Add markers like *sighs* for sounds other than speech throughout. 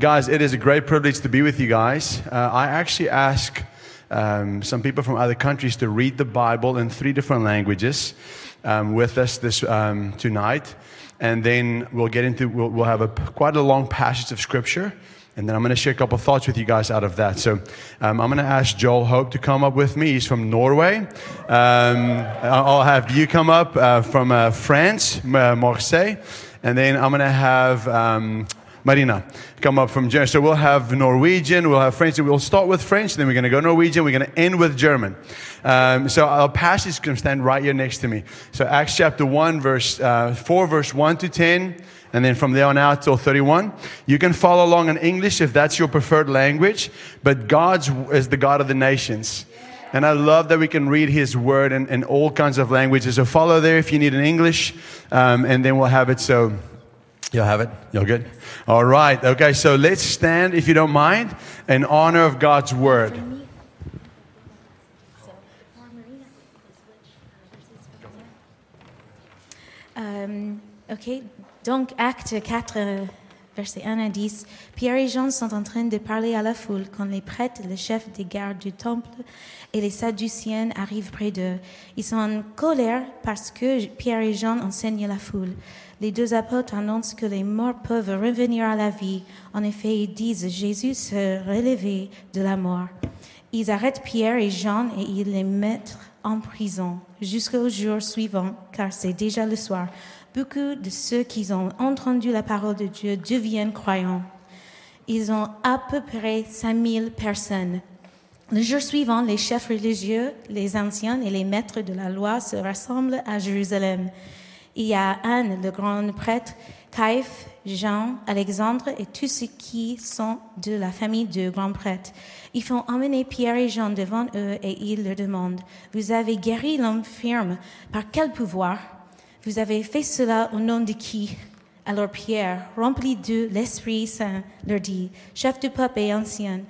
guys, it is a great privilege to be with you guys. Uh, I actually ask um, some people from other countries to read the Bible in three different languages um, with us this um, tonight, and then we'll get into we'll, we'll have a quite a long passage of scripture. And then I'm going to share a couple thoughts with you guys out of that. So um, I'm going to ask Joel Hope to come up with me. He's from Norway. Um, I'll have you come up uh, from uh, France, uh, Marseille. And then I'm going to have um, Marina come up from Germany. So we'll have Norwegian, we'll have French. We'll start with French, then we're going to go Norwegian, we're going to end with German. Um, so our passage can stand right here next to me. So Acts chapter 1, verse uh, 4, verse 1 to 10 and then from there on out till 31. You can follow along in English if that's your preferred language, but God's is the God of the nations. And I love that we can read His Word in, in all kinds of languages. So follow there if you need in English, um, and then we'll have it. So you'll have it? You're good? All right. Okay. So let's stand, if you don't mind, in honor of God's Word. Um, ok, donc acte 4, euh, verset 1 à 10. Pierre et Jean sont en train de parler à la foule quand les prêtres, le chef des gardes du temple et les Sadduciens arrivent près d'eux. Ils sont en colère parce que Pierre et Jean enseignent à la foule. Les deux apôtres annoncent que les morts peuvent revenir à la vie. En effet, ils disent Jésus se relevait de la mort. Ils arrêtent Pierre et Jean et ils les mettent en prison jusqu'au jour suivant, car c'est déjà le soir. Beaucoup de ceux qui ont entendu la parole de Dieu deviennent croyants. Ils ont à peu près 5000 personnes. Le jour suivant, les chefs religieux, les anciens et les maîtres de la loi se rassemblent à Jérusalem. Il y a Anne, le grand prêtre, Caïphe, Jean, Alexandre et tous ceux qui sont de la famille du grand prêtre. Ils font emmener Pierre et Jean devant eux et ils leur demandent, Vous avez guéri l'homme par quel pouvoir Vous avez fait cela au nom de qui? Alors Pierre, rempli de l'Esprit Saint, leur dit, Chef du peuple et ancien,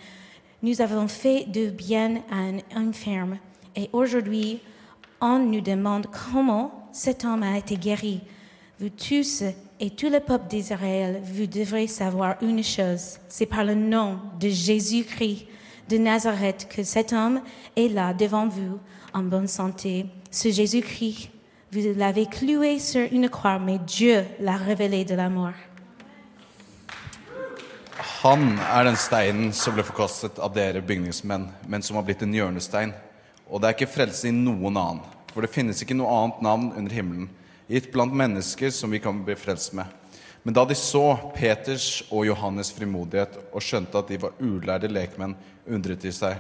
nous avons fait de bien à un infirme et aujourd'hui on nous demande comment cet homme a été guéri. Vous tous et tout le peuple d'Israël, vous devrez savoir une chose, c'est par le nom de Jésus-Christ de Nazareth que cet homme est là devant vous en bonne santé. Ce Jésus-Christ, vous l'avez cloué sur une croix, mais Dieu l'a révélé de la mort. Han er den steinen som ble forkastet av dere bygningsmenn, men som har blitt en hjørnestein. Og det er ikke frelse i noen annen, for det finnes ikke noe annet navn under himmelen, gitt blant mennesker som vi kan bli frelst med. Men da de så Peters og Johannes' frimodighet og skjønte at de var ulærde lekmenn, undret de seg.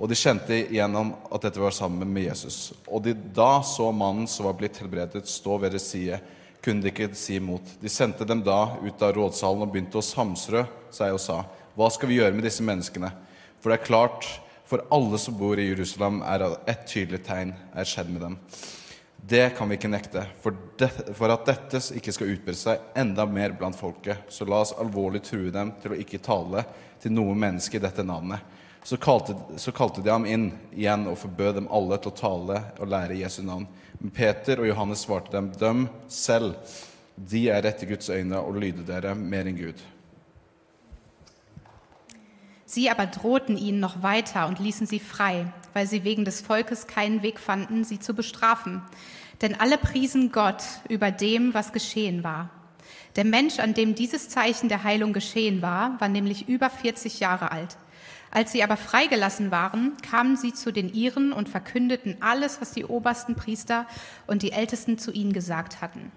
Og de kjente igjennom at dette var sammen med Jesus. Og de da så mannen som var blitt helbredet, stå ved deres side, kunne de ikke si imot. De sendte dem da ut av rådsalen og begynte å samsrø seg og sa, Hva skal vi gjøre med disse menneskene? For det er klart for alle som bor i Jerusalem, er ett tydelig tegn er skjedd med dem. Det kan vi ikke nekte. For, det, for at dette ikke skal utbre seg enda mer blant folket, så la oss alvorlig true dem til å ikke tale til noe menneske i dette navnet. Så kalte, så kalte de ham inn igjen og forbød dem alle til å tale og lære Jesu navn. Men Peter og Johannes svarte dem, døm selv. De er rett i Guds øyne og lyder dere mer enn Gud. Sie aber drohten ihnen noch weiter und ließen sie frei, weil sie wegen des Volkes keinen Weg fanden, sie zu bestrafen. Denn alle priesen Gott über dem, was geschehen war. Der Mensch, an dem dieses Zeichen der Heilung geschehen war, war nämlich über 40 Jahre alt. Als sie aber freigelassen waren, kamen sie zu den Iren und verkündeten alles, was die obersten Priester und die Ältesten zu ihnen gesagt hatten.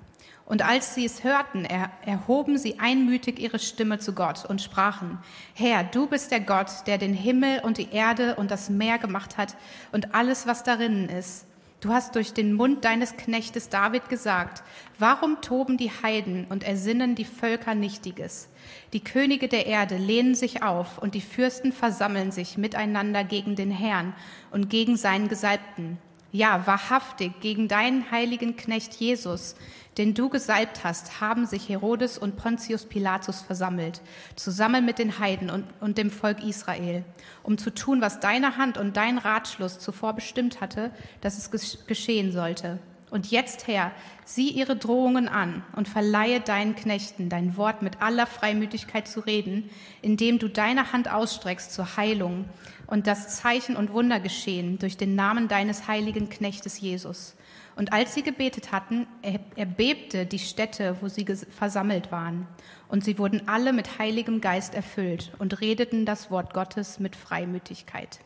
Und als sie es hörten, er, erhoben sie einmütig ihre Stimme zu Gott und sprachen, Herr, du bist der Gott, der den Himmel und die Erde und das Meer gemacht hat und alles, was darinnen ist. Du hast durch den Mund deines Knechtes David gesagt, warum toben die Heiden und ersinnen die Völker Nichtiges? Die Könige der Erde lehnen sich auf und die Fürsten versammeln sich miteinander gegen den Herrn und gegen seinen Gesalbten. Ja, wahrhaftig, gegen deinen heiligen Knecht Jesus, den du gesalbt hast, haben sich Herodes und Pontius Pilatus versammelt, zusammen mit den Heiden und, und dem Volk Israel, um zu tun, was deine Hand und dein Ratschluss zuvor bestimmt hatte, dass es geschehen sollte. Und jetzt, Herr, sieh ihre Drohungen an und verleihe deinen Knechten dein Wort mit aller Freimütigkeit zu reden, indem du deine Hand ausstreckst zur Heilung und das Zeichen und Wunder geschehen durch den Namen deines heiligen Knechtes Jesus. Und als sie gebetet hatten, er- erbebte die Stätte, wo sie versammelt waren. Und sie wurden alle mit heiligem Geist erfüllt und redeten das Wort Gottes mit Freimütigkeit.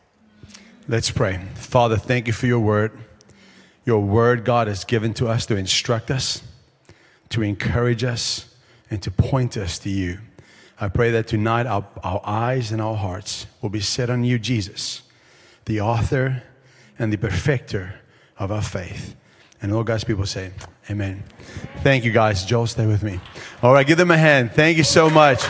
Let's pray. Father, thank you for your word. Your word, God, is given to us to instruct us, to encourage us, and to point us to you. I pray that tonight our, our eyes and our hearts will be set on you, Jesus, the author and the perfecter of our faith. And all God's people say, Amen. Thank you, guys. Joel, stay with me. All right, give them a hand. Thank you so much.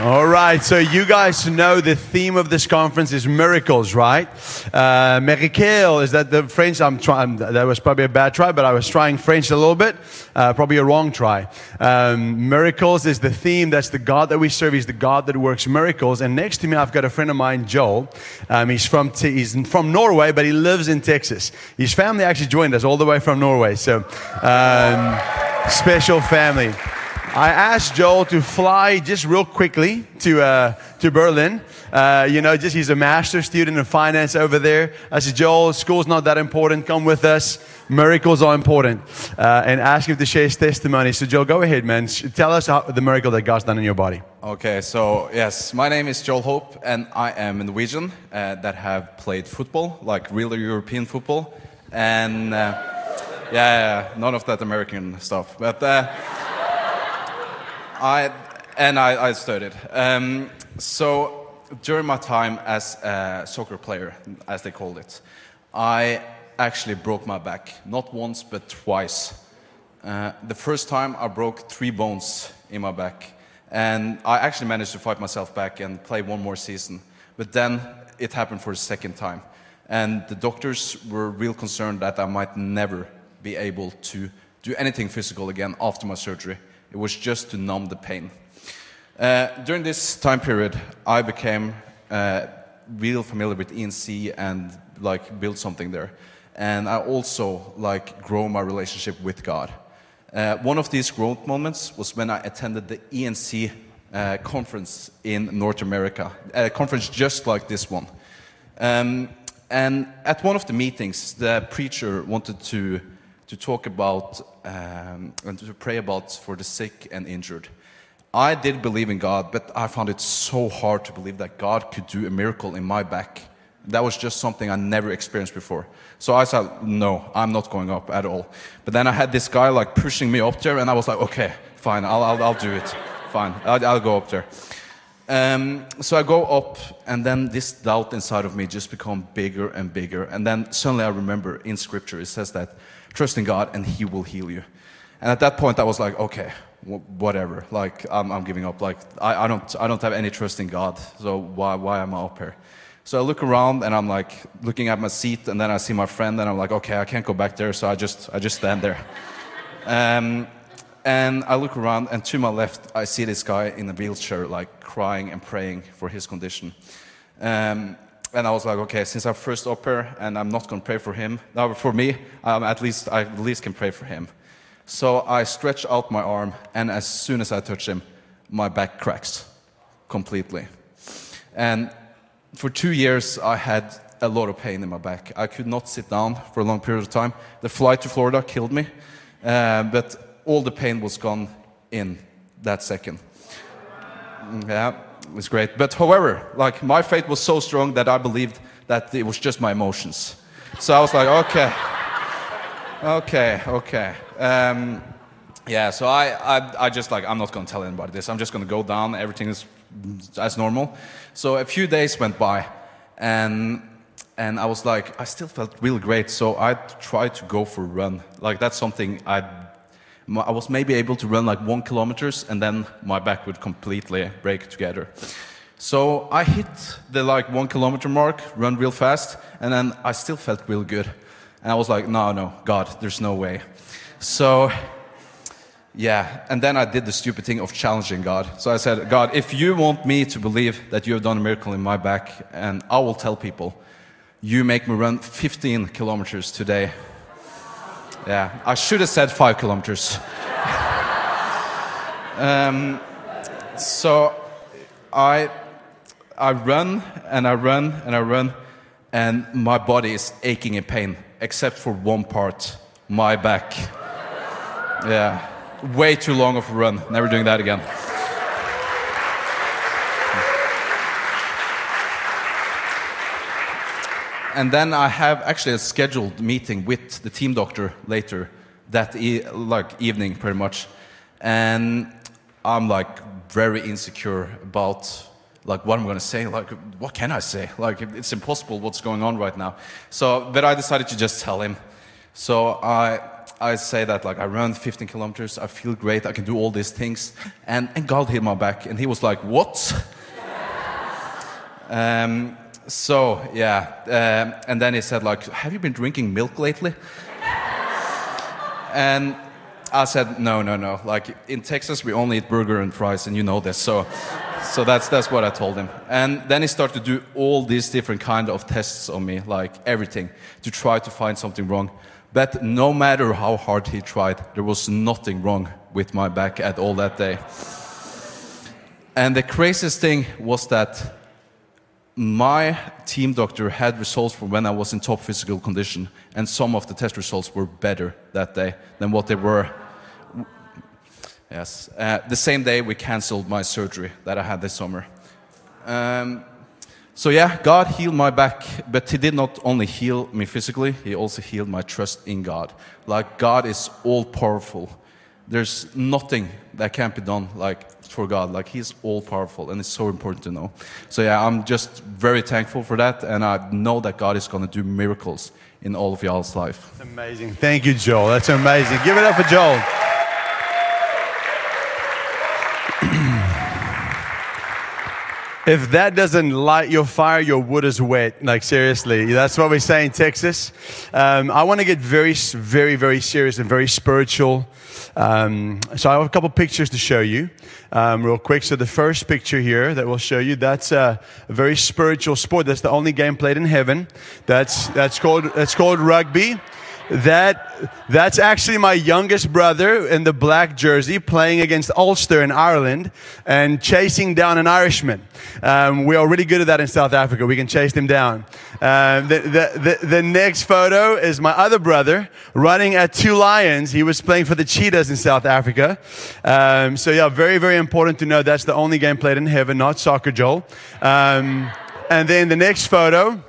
All right, so you guys know the theme of this conference is miracles, right? Uh, miracle, is that the French? I'm trying, that was probably a bad try, but I was trying French a little bit. Uh, probably a wrong try. Um, miracles is the theme. That's the God that we serve. He's the God that works miracles. And next to me, I've got a friend of mine, Joel. Um, he's, from T- he's from Norway, but he lives in Texas. His family actually joined us all the way from Norway. So, um, special family. I asked Joel to fly just real quickly to, uh, to Berlin. Uh, you know, just he's a master's student in finance over there. I said, Joel, school's not that important. Come with us. Miracles are important. Uh, and ask him to share his testimony. So, Joel, go ahead, man. Tell us how, the miracle that God's done in your body. Okay, so yes, my name is Joel Hope, and I am a Norwegian uh, that have played football, like real European football, and uh, yeah, yeah, none of that American stuff. But uh, I and I, I studied. Um, so during my time as a soccer player, as they called it, I actually broke my back not once but twice. Uh, the first time I broke three bones in my back, and I actually managed to fight myself back and play one more season. But then it happened for the second time, and the doctors were real concerned that I might never be able to do anything physical again after my surgery. It was just to numb the pain. Uh, during this time period, I became uh, real familiar with ENC and like built something there. And I also like grow my relationship with God. Uh, one of these growth moments was when I attended the ENC uh, conference in North America, a conference just like this one. Um, and at one of the meetings, the preacher wanted to, to talk about um, and to pray about for the sick and injured. I did believe in God, but I found it so hard to believe that God could do a miracle in my back. That was just something I never experienced before. So I said, no, I'm not going up at all. But then I had this guy like pushing me up there, and I was like, okay, fine, I'll, I'll, I'll do it. Fine, I'll, I'll go up there. Um, so I go up, and then this doubt inside of me just become bigger and bigger. And then suddenly I remember in Scripture it says that trust in God and He will heal you. And at that point I was like, okay, wh- whatever. Like I'm, I'm giving up. Like I, I don't, I don't have any trust in God. So why, why am I up here? So I look around and I'm like looking at my seat, and then I see my friend, and I'm like, okay, I can't go back there. So I just, I just stand there. *laughs* Um, and I look around, and to my left, I see this guy in a wheelchair, like crying and praying for his condition. Um, and I was like, okay, since I'm first up and I'm not going to pray for him, now for me, um, at least I at least can pray for him. So I stretch out my arm, and as soon as I touch him, my back cracks completely. And for two years, I had a lot of pain in my back. I could not sit down for a long period of time. The flight to Florida killed me, uh, but all the pain was gone in that second. Mm, Yeah, was great. But however, like my faith was so strong that I believed that it was just my emotions. So I was like, okay, okay, okay. Um, yeah, so I, I, I just like, I'm not going to tell anybody this. I'm just going to go down. Everything is as normal. So a few days went by, and and I was like, I still felt really great. So I tried to go for a run. Like that's something I, I was maybe able to run like one kilometers, and then my back would completely break together. So I hit the like one kilometer mark, run real fast, and then I still felt real good. And I was like, no, no, God, there's no way. So yeah, and then I did the stupid thing of challenging God. So I said, God, if you want me to believe that you have done a miracle in my back, and I will tell people, You make me run 15 kilometers today. Yeah, I should have said five kilometers. um, so I, I run and I run and I run, and my body is aching in pain, except for one part my back. Yeah, way too long of a run. Never doing that again. And then I have actually a scheduled meeting with the team doctor later that e like evening, pretty much, and I'm like very insecure about like what I'm going to say. Like, what can I say? Like, it's impossible what's going on right now. So, but I decided to just tell him. So I I say that like I run 15 kilometers, I feel great, I can do all these things, and and God hit my back, and he was like, what? *laughs* um, so yeah, um, and then he said like, "Have you been drinking milk lately?" *laughs* and I said, "No, no, no. Like in Texas, we only eat burger and fries, and you know this." So, so that's that's what I told him. And then he started to do all these different kind of tests on me, like everything, to try to find something wrong. But no matter how hard he tried, there was nothing wrong with my back at all that day. And the craziest thing was that my team doctor had results from when I was in top physical condition, and some of the test results were better that day than what they were. Yes, uh, the same day we canceled my surgery that I had this summer. Um, so, yeah, God healed my back, but He did not only heal me physically, He also healed my trust in God. Like, God is all powerful. There's nothing that can't be done like for God. Like He's all powerful, and it's so important to know. So yeah, I'm just very thankful for that, and I know that God is going to do miracles in all of y'all's life. Amazing. Thank you, Joel. That's amazing. Give it up for Joel. If that doesn't light your fire, your wood is wet. Like, seriously, that's what we say in Texas. Um, I want to get very, very, very serious and very spiritual. Um, so, I have a couple pictures to show you um, real quick. So, the first picture here that we'll show you, that's a, a very spiritual sport. That's the only game played in heaven. That's, that's, called, that's called rugby that that's actually my youngest brother in the black jersey playing against Ulster in Ireland and chasing down an Irishman. Um, we are really good at that in South Africa. We can chase them down. Um, the, the, the, the, next photo is my other brother running at two lions. He was playing for the Cheetahs in South Africa. Um, so yeah, very, very important to know that's the only game played in heaven, not soccer, Joel. Um, and then the next photo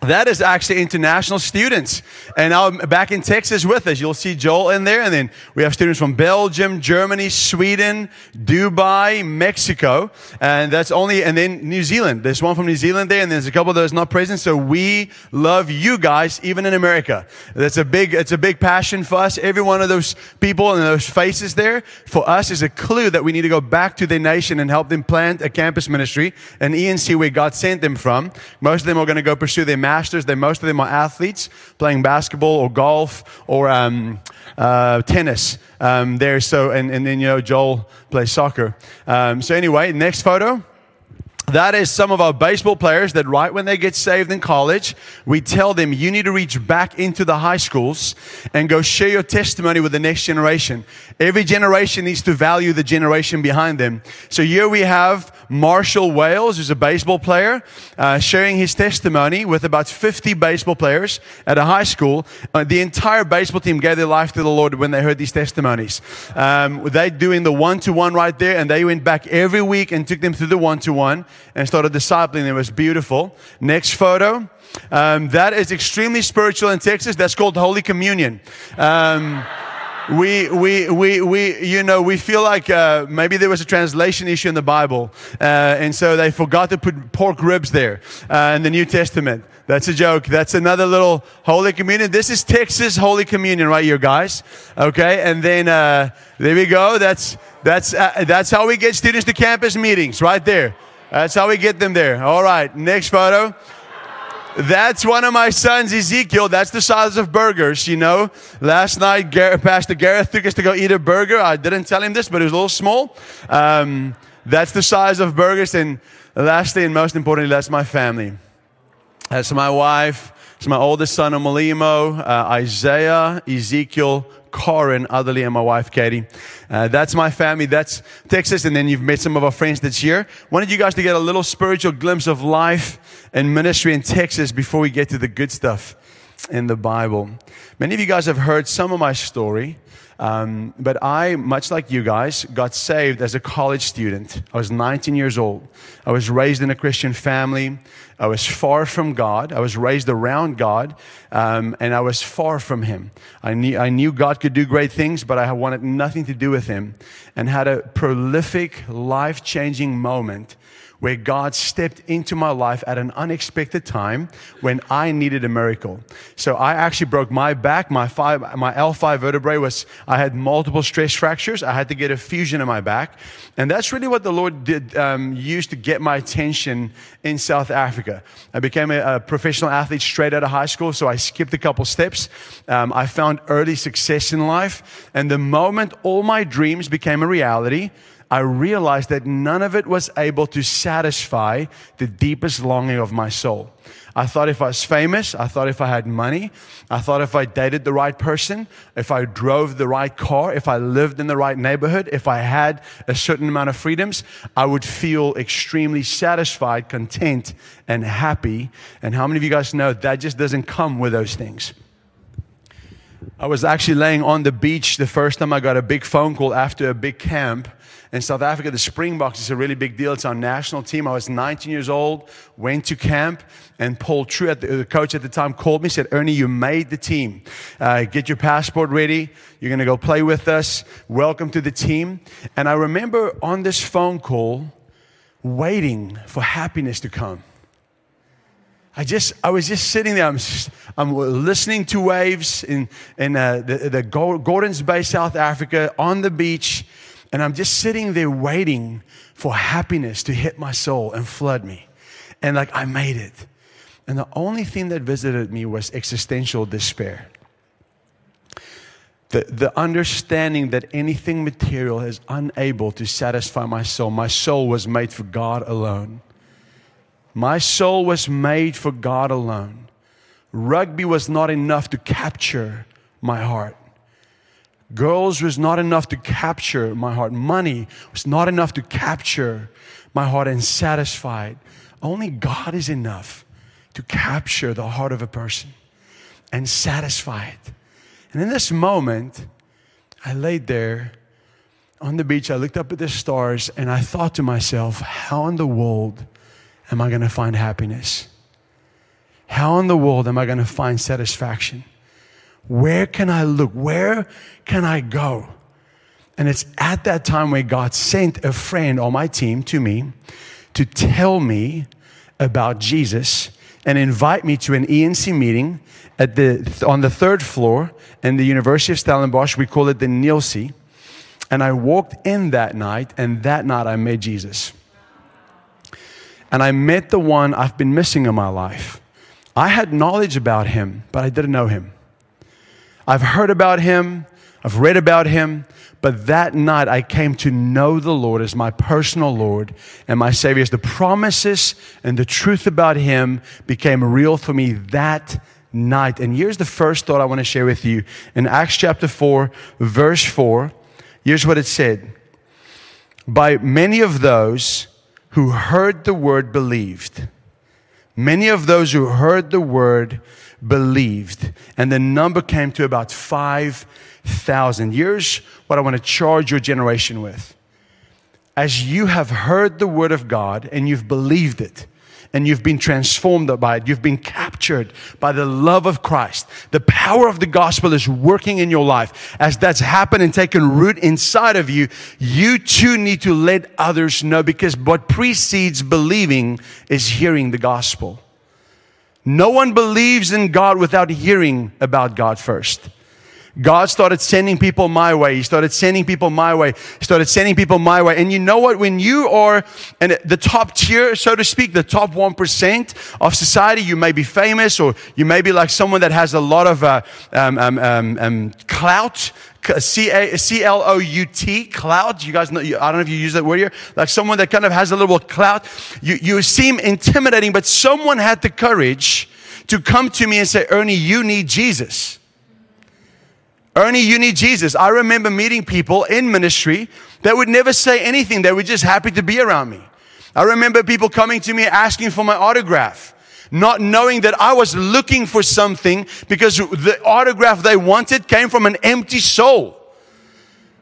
that is actually international students. And now back in Texas with us, you'll see Joel in there. And then we have students from Belgium, Germany, Sweden, Dubai, Mexico. And that's only, and then New Zealand. There's one from New Zealand there, and there's a couple that is not present. So we love you guys, even in America. That's a big, it's a big passion for us. Every one of those people and those faces there for us is a clue that we need to go back to their nation and help them plant a campus ministry, an ENC where God sent them from. Most of them are going to go pursue their masters. They, most of them are athletes playing basketball or golf or um, uh, tennis um, there. So, and, and then, you know, Joel plays soccer. Um, so anyway, next photo. That is some of our baseball players that right when they get saved in college, we tell them you need to reach back into the high schools and go share your testimony with the next generation. Every generation needs to value the generation behind them. So here we have Marshall Wales, who's a baseball player, uh, sharing his testimony with about 50 baseball players at a high school. Uh, the entire baseball team gave their life to the Lord when they heard these testimonies. Um, they doing the one-to-one right there, and they went back every week and took them through the one-to-one and started discipling. It was beautiful. Next photo. Um, that is extremely spiritual in Texas. That's called Holy Communion. Um, we, we, we, we, you know, we feel like uh, maybe there was a translation issue in the Bible, uh, and so they forgot to put pork ribs there uh, in the New Testament. That's a joke. That's another little Holy Communion. This is Texas Holy Communion right here, guys. Okay, and then uh, there we go. That's that's uh, that's how we get students to campus meetings, right there. That's how we get them there. All right, next photo. That's one of my sons, Ezekiel. That's the size of burgers, you know. Last night, Gareth, Pastor Gareth took us to go eat a burger. I didn't tell him this, but it was a little small. Um, that's the size of burgers. And lastly, and most importantly, that's my family. That's my wife. It's my oldest son, Amalimo, uh, Isaiah, Ezekiel, Corin, Adali, and my wife, Katie. Uh, that's my family. That's Texas. And then you've met some of our friends that's here. Wanted you guys to get a little spiritual glimpse of life and ministry in Texas before we get to the good stuff in the Bible. Many of you guys have heard some of my story. Um, but I, much like you guys, got saved as a college student. I was 19 years old. I was raised in a Christian family. I was far from God. I was raised around God, um, and I was far from Him. I knew, I knew God could do great things, but I wanted nothing to do with Him, and had a prolific, life changing moment where God stepped into my life at an unexpected time when I needed a miracle. So I actually broke my back. My five, my L5 vertebrae was, I had multiple stress fractures. I had to get a fusion in my back. And that's really what the Lord did, um, used to get my attention in South Africa. I became a, a, professional athlete straight out of high school. So I skipped a couple steps. Um, I found early success in life. And the moment all my dreams became a reality, I realized that none of it was able to satisfy the deepest longing of my soul. I thought if I was famous, I thought if I had money, I thought if I dated the right person, if I drove the right car, if I lived in the right neighborhood, if I had a certain amount of freedoms, I would feel extremely satisfied, content, and happy. And how many of you guys know that just doesn't come with those things? I was actually laying on the beach the first time I got a big phone call after a big camp in South Africa, the Springboks is a really big deal. It's our national team. I was 19 years old, went to camp, and Paul True, the coach at the time, called me, said, Ernie, you made the team. Uh, get your passport ready. You're going to go play with us. Welcome to the team. And I remember on this phone call, waiting for happiness to come. I just, I was just sitting there. I'm, I'm listening to waves in, in uh, the, the Gordons Bay, South Africa, on the beach. And I'm just sitting there waiting for happiness to hit my soul and flood me. And like, I made it. And the only thing that visited me was existential despair. The, the understanding that anything material is unable to satisfy my soul. My soul was made for God alone. My soul was made for God alone. Rugby was not enough to capture my heart. Girls was not enough to capture my heart. Money was not enough to capture my heart and satisfy it. Only God is enough to capture the heart of a person and satisfy it. And in this moment, I laid there on the beach. I looked up at the stars and I thought to myself, how in the world am I going to find happiness? How in the world am I going to find satisfaction? Where can I look? Where can I go? And it's at that time where God sent a friend on my team to me to tell me about Jesus and invite me to an ENC meeting at the, on the third floor in the University of Stellenbosch. We call it the Neelsie. And I walked in that night, and that night I met Jesus. And I met the one I've been missing in my life. I had knowledge about him, but I didn't know him. I've heard about him, I've read about him, but that night I came to know the Lord as my personal Lord and my Savior. As the promises and the truth about him became real for me that night. And here's the first thought I want to share with you. In Acts chapter 4, verse 4, here's what it said By many of those who heard the word believed. Many of those who heard the word believed. And the number came to about 5,000. Here's what I want to charge your generation with. As you have heard the word of God and you've believed it, and you've been transformed by it. You've been captured by the love of Christ. The power of the gospel is working in your life. As that's happened and taken root inside of you, you too need to let others know because what precedes believing is hearing the gospel. No one believes in God without hearing about God first. God started sending people my way. He started sending people my way. He started sending people my way. And you know what? When you are in the top tier, so to speak, the top 1% of society, you may be famous or you may be like someone that has a lot of uh, um, um, um, um clout, uh, C A C L O U T, clout. You guys know, I don't know if you use that word here. Like someone that kind of has a little clout. You, you seem intimidating, but someone had the courage to come to me and say, Ernie, you need Jesus. Ernie, you need Jesus. I remember meeting people in ministry that would never say anything. They were just happy to be around me. I remember people coming to me asking for my autograph not knowing that I was looking for something because the autograph they wanted came from an empty soul.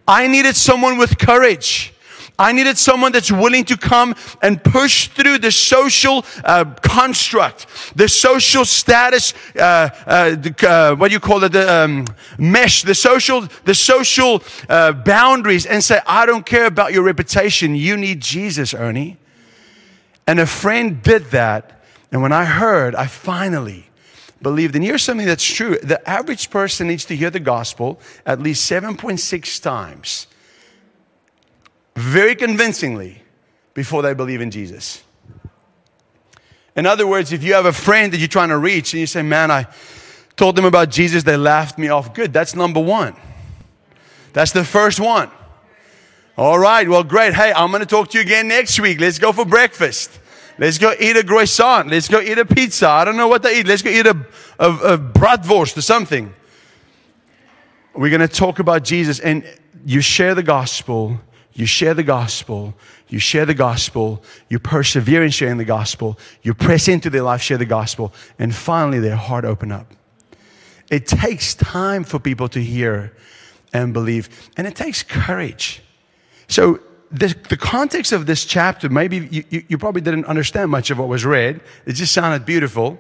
I needed someone with courage. I needed someone that's willing to come and push through the social uh, construct, the social status, uh, uh, the, uh, what do you call it, the um, mesh, the social, the social uh, boundaries, and say, "I don't care about your reputation. You need Jesus, Ernie." And a friend did that and when I heard, I finally believed. And here's something that's true the average person needs to hear the gospel at least 7.6 times, very convincingly, before they believe in Jesus. In other words, if you have a friend that you're trying to reach and you say, Man, I told them about Jesus, they laughed me off. Good, that's number one. That's the first one. All right, well, great. Hey, I'm going to talk to you again next week. Let's go for breakfast. Let's go eat a croissant. Let's go eat a pizza. I don't know what they eat. Let's go eat a, a, a bratwurst or something. We're going to talk about Jesus and you share the gospel. You share the gospel. You share the gospel. You persevere in sharing the gospel. You press into their life, share the gospel. And finally, their heart open up. It takes time for people to hear and believe. And it takes courage. So the, the context of this chapter, maybe you, you, you probably didn't understand much of what was read. It just sounded beautiful.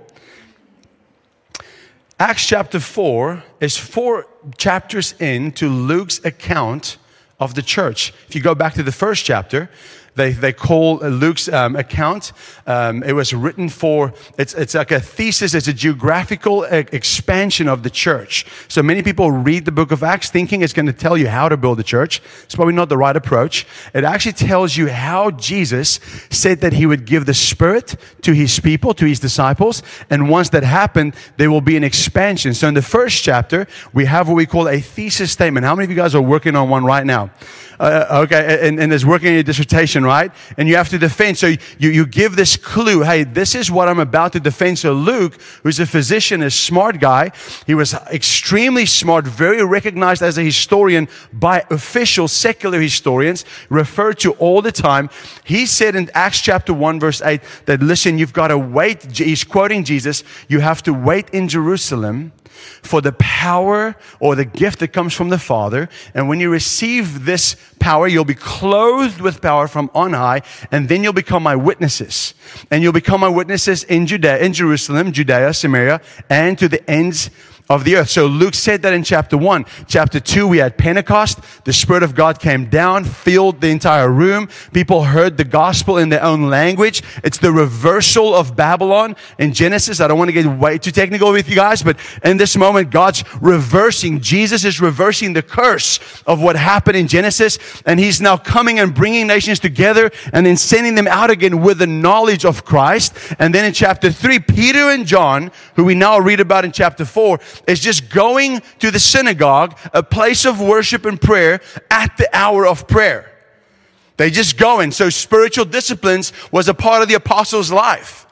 Acts chapter 4 is four chapters into Luke's account of the church. If you go back to the first chapter, they, they call Luke's um, account. Um, it was written for, it's, it's like a thesis, it's a geographical expansion of the church. So many people read the book of Acts thinking it's going to tell you how to build a church. It's probably not the right approach. It actually tells you how Jesus said that he would give the Spirit to his people, to his disciples. And once that happened, there will be an expansion. So in the first chapter, we have what we call a thesis statement. How many of you guys are working on one right now? Uh, okay, and, and is working on your dissertation, right? And you have to defend. So you, you give this clue, hey, this is what I'm about to defend. So Luke, who's a physician, a smart guy, he was extremely smart, very recognized as a historian by official secular historians, referred to all the time. He said in Acts chapter 1, verse 8, that listen, you've got to wait. He's quoting Jesus, you have to wait in Jerusalem for the power or the gift that comes from the Father. And when you receive this power, you'll be clothed with power from on high, and then you'll become my witnesses. And you'll become my witnesses in Judea, in Jerusalem, Judea, Samaria, and to the ends of the earth. So Luke said that in chapter one. Chapter two, we had Pentecost. The Spirit of God came down, filled the entire room. People heard the gospel in their own language. It's the reversal of Babylon in Genesis. I don't want to get way too technical with you guys, but in this moment, God's reversing. Jesus is reversing the curse of what happened in Genesis. And he's now coming and bringing nations together and then sending them out again with the knowledge of Christ. And then in chapter three, Peter and John, who we now read about in chapter four, is just going to the synagogue, a place of worship and prayer at the hour of prayer. They just go in. So spiritual disciplines was a part of the apostles' life.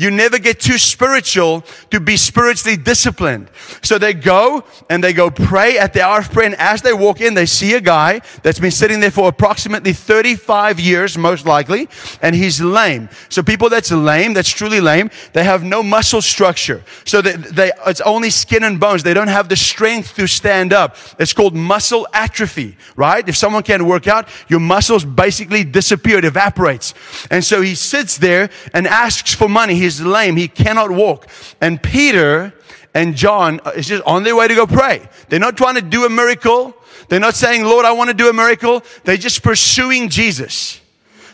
You never get too spiritual to be spiritually disciplined. So they go and they go pray at the hour of prayer. And as they walk in, they see a guy that's been sitting there for approximately 35 years, most likely, and he's lame. So people that's lame, that's truly lame, they have no muscle structure. So they, they, it's only skin and bones. They don't have the strength to stand up. It's called muscle atrophy, right? If someone can't work out, your muscles basically disappear, it evaporates. And so he sits there and asks for money. He's is lame. He cannot walk. And Peter and John uh, is just on their way to go pray. They're not trying to do a miracle. They're not saying, Lord, I want to do a miracle. They're just pursuing Jesus.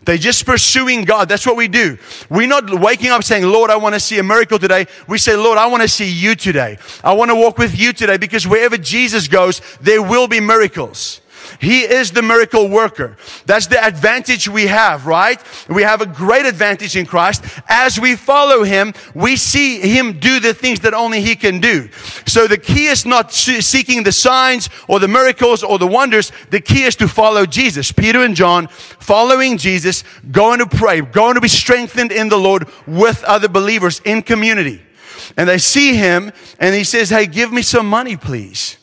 They're just pursuing God. That's what we do. We're not waking up saying, Lord, I want to see a miracle today. We say, Lord, I want to see you today. I want to walk with you today because wherever Jesus goes, there will be miracles. He is the miracle worker. That's the advantage we have, right? We have a great advantage in Christ. As we follow Him, we see Him do the things that only He can do. So the key is not seeking the signs or the miracles or the wonders. The key is to follow Jesus. Peter and John following Jesus, going to pray, going to be strengthened in the Lord with other believers in community. And they see him and he says, Hey, give me some money, please.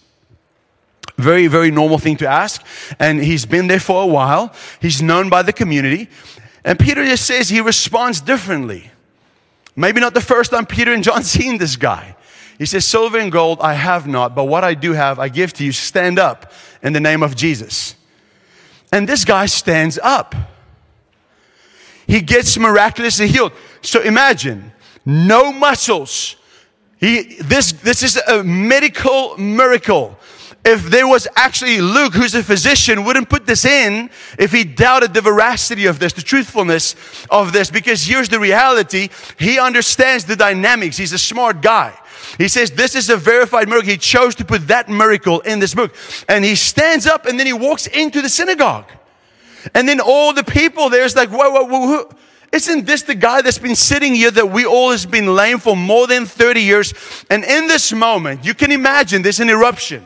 Very, very normal thing to ask. And he's been there for a while. He's known by the community. And Peter just says he responds differently. Maybe not the first time Peter and John *laughs* seen this guy. He says, Silver and gold I have not, but what I do have, I give to you. Stand up in the name of Jesus. And this guy stands up. He gets miraculously healed. So imagine no muscles. He, this, this is a medical miracle. If there was actually Luke, who's a physician, wouldn't put this in if he doubted the veracity of this, the truthfulness of this, because here's the reality. He understands the dynamics. He's a smart guy. He says, This is a verified miracle. He chose to put that miracle in this book. And he stands up and then he walks into the synagogue. And then all the people there's like, whoa, whoa, whoa, whoa. Isn't this the guy that's been sitting here that we all has been lame for more than 30 years? And in this moment, you can imagine there's an eruption.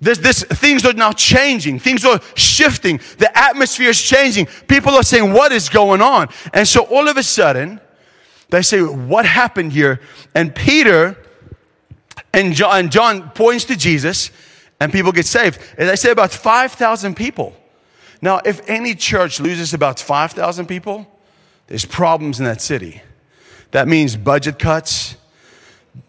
This, this, things are now changing. Things are shifting. The atmosphere is changing. People are saying, what is going on? And so all of a sudden, they say, what happened here? And Peter and John, and John points to Jesus and people get saved. And they say about 5,000 people. Now, if any church loses about 5,000 people, there's problems in that city. That means budget cuts.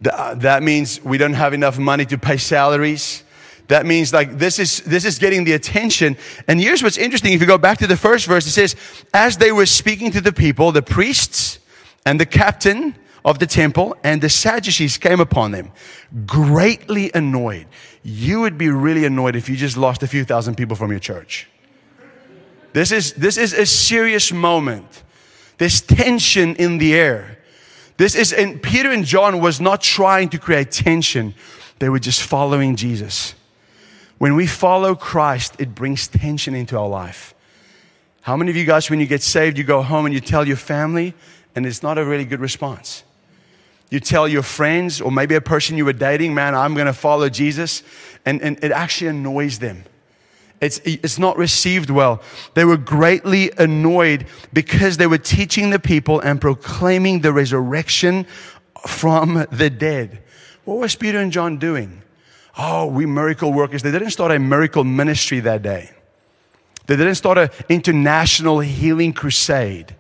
Uh, that means we don't have enough money to pay salaries. That means like this is this is getting the attention. And here's what's interesting. If you go back to the first verse, it says, as they were speaking to the people, the priests and the captain of the temple and the Sadducees came upon them, greatly annoyed. You would be really annoyed if you just lost a few thousand people from your church. This is, this is a serious moment. There's tension in the air. This is, and Peter and John was not trying to create tension. They were just following Jesus. When we follow Christ, it brings tension into our life. How many of you guys, when you get saved, you go home and you tell your family, and it's not a really good response? You tell your friends, or maybe a person you were dating, man, I'm going to follow Jesus, and, and it actually annoys them. It's, it's not received well. They were greatly annoyed because they were teaching the people and proclaiming the resurrection from the dead. What was Peter and John doing? Oh, we miracle workers. They didn't start a miracle ministry that day. They didn't start an international healing crusade.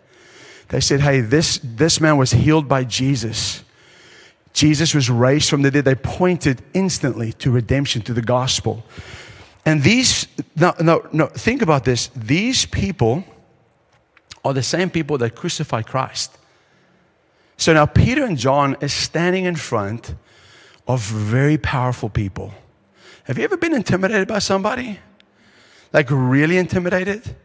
They said, hey, this, this man was healed by Jesus. Jesus was raised from the dead. They pointed instantly to redemption, to the gospel. And these, no, no, no, think about this. These people are the same people that crucified Christ. So now Peter and John is standing in front of very powerful people. Have you ever been intimidated by somebody? Like really intimidated?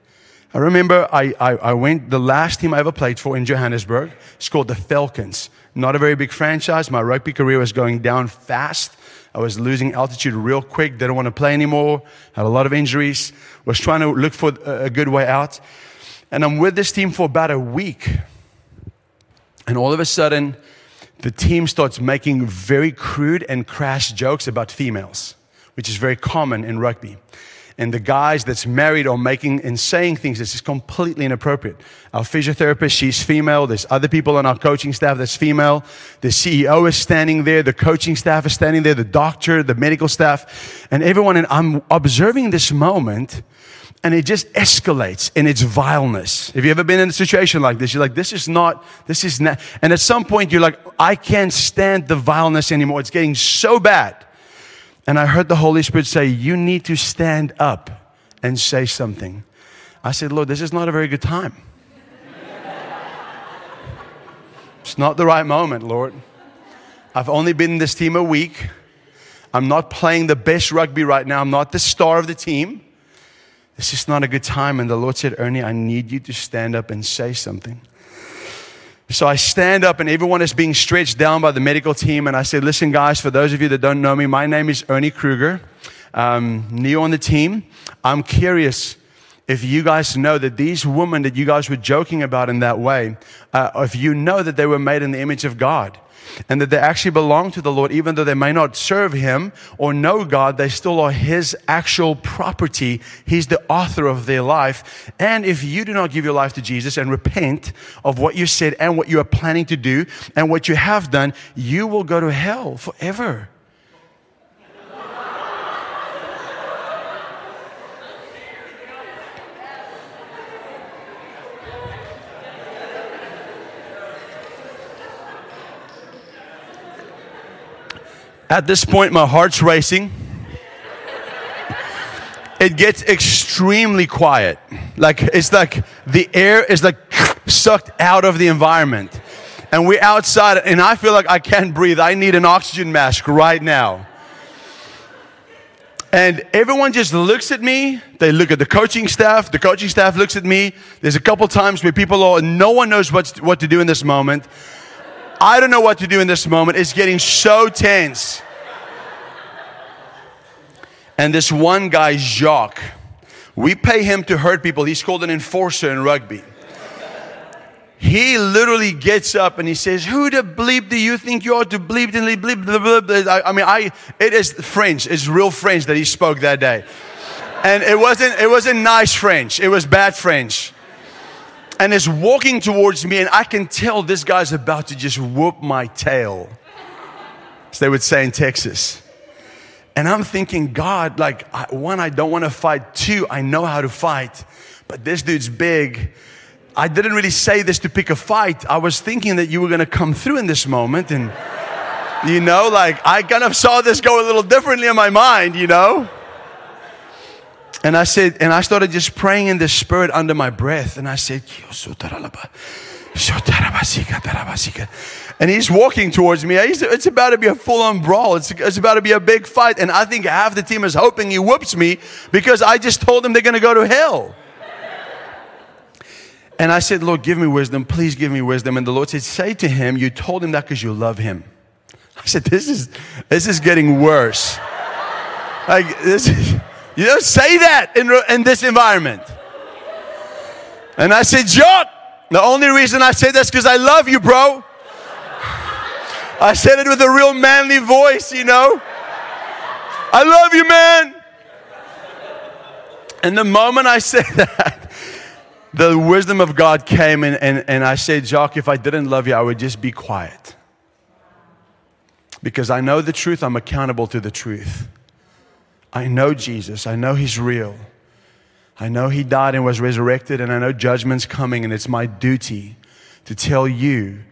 I remember I, I, I, went, the last team I ever played for in Johannesburg, it's called the Falcons. Not a very big franchise. My rugby career was going down fast. I was losing altitude real quick, didn't want to play anymore, had a lot of injuries, was trying to look for a good way out. And I'm with this team for about a week. And all of a sudden, the team starts making very crude and crass jokes about females, which is very common in rugby and the guys that's married are making and saying things that's just completely inappropriate. Our physiotherapist, she's female. There's other people on our coaching staff that's female. The CEO is standing there. The coaching staff is standing there. The doctor, the medical staff, and everyone. And I'm observing this moment and it just escalates in its vileness. Have you ever been in a situation like this? You're like, this is not, this is not. And at some point, you're like, I can't stand the vileness anymore. It's getting so bad and I heard the Holy Spirit say, You need to stand up and say something. I said, Lord, this is not a very good time. it's not the right moment, Lord. I've only been in this team a week. I'm not playing the best rugby right now. I'm not the star of the team. This is not a good time. And the Lord said, Ernie, I need you to stand up and say something. So I stand up and everyone is being stretched down by the medical team. And I said, listen, guys, for those of you that don't know me, my name is Ernie Kruger. um, Neo on the team. I'm curious if you guys know that these women that you guys were joking about in that way, uh, if you know that they were made in the image of God and that they actually belong to the Lord, even though they may not serve Him or know God, they still are His actual property. He's the author of their life. And if you do not give your life to Jesus and repent of what you said and what you are planning to do and what you have done, you will go to hell forever. At this point, my heart's racing. It gets extremely quiet. Like, it's like the air is like sucked out of the environment. And we're outside, and I feel like I can't breathe. I need an oxygen mask right now. And everyone just looks at me. They look at the coaching staff. The coaching staff looks at me. There's a couple times where people are, no one knows what, what to do in this moment. I don't know what to do in this moment. It's getting so tense. And this one guy, Jacques, we pay him to hurt people. He's called an enforcer in rugby. He literally gets up and he says, Who the bleep do you think you are to bleep bleep? bleep, bleep, bleep? I, I mean, I, it is French. It's real French that he spoke that day. And it wasn't, it wasn't nice French. It was bad French and is walking towards me, and I can tell this guy's about to just whoop my tail, as they would say in Texas. And I'm thinking, God, like, I, one, I don't want to fight. Two, I know how to fight, but this dude's big. I didn't really say this to pick a fight. I was thinking that you were going to come through in this moment. And, you know, like, I kind of saw this go a little differently in my mind, you know? And I said, and I started just praying in the spirit under my breath. And I said, and he's walking towards me. It's about to be a full on brawl. It's, it's about to be a big fight. And I think half the team is hoping he whoops me because I just told them they're going to go to hell. And I said, Lord, give me wisdom. Please give me wisdom. And the Lord said, Say to him, You told him that because you love him. I said, This is, this is getting worse. Like, this is. You don't say that in, in this environment. And I said, Jock, the only reason I say that's because I love you, bro. I said it with a real manly voice, you know. I love you, man. And the moment I *laughs* said that, the wisdom of God came and, and, and I said, Jock, if I didn't love you, I would just be quiet. Because I know the truth, I'm accountable to the truth. I know Jesus. I know He's real. I know He died and was resurrected, and I know judgment's coming, and it's my duty to tell you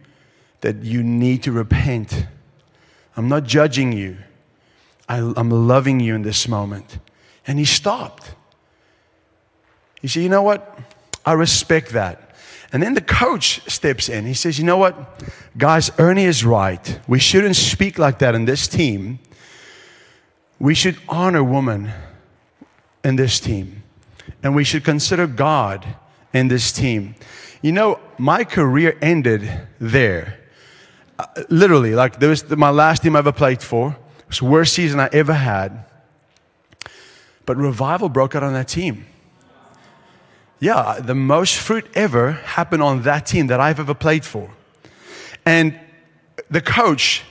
that you need to repent. I'm not judging you, I, am loving you in this moment. And He stopped. He said, You know what? I respect that. And then the coach steps in. He says, You know what? Guys, Ernie is right. We shouldn't speak like that in this team we should honor women in this team. And we should consider God in this team. You know, my career ended there. Uh, literally, like, there was my last team I ever played for. It was the worst season I ever had. But revival broke out on that team. Yeah, the most fruit ever happened on that team that I've ever played for. And the coach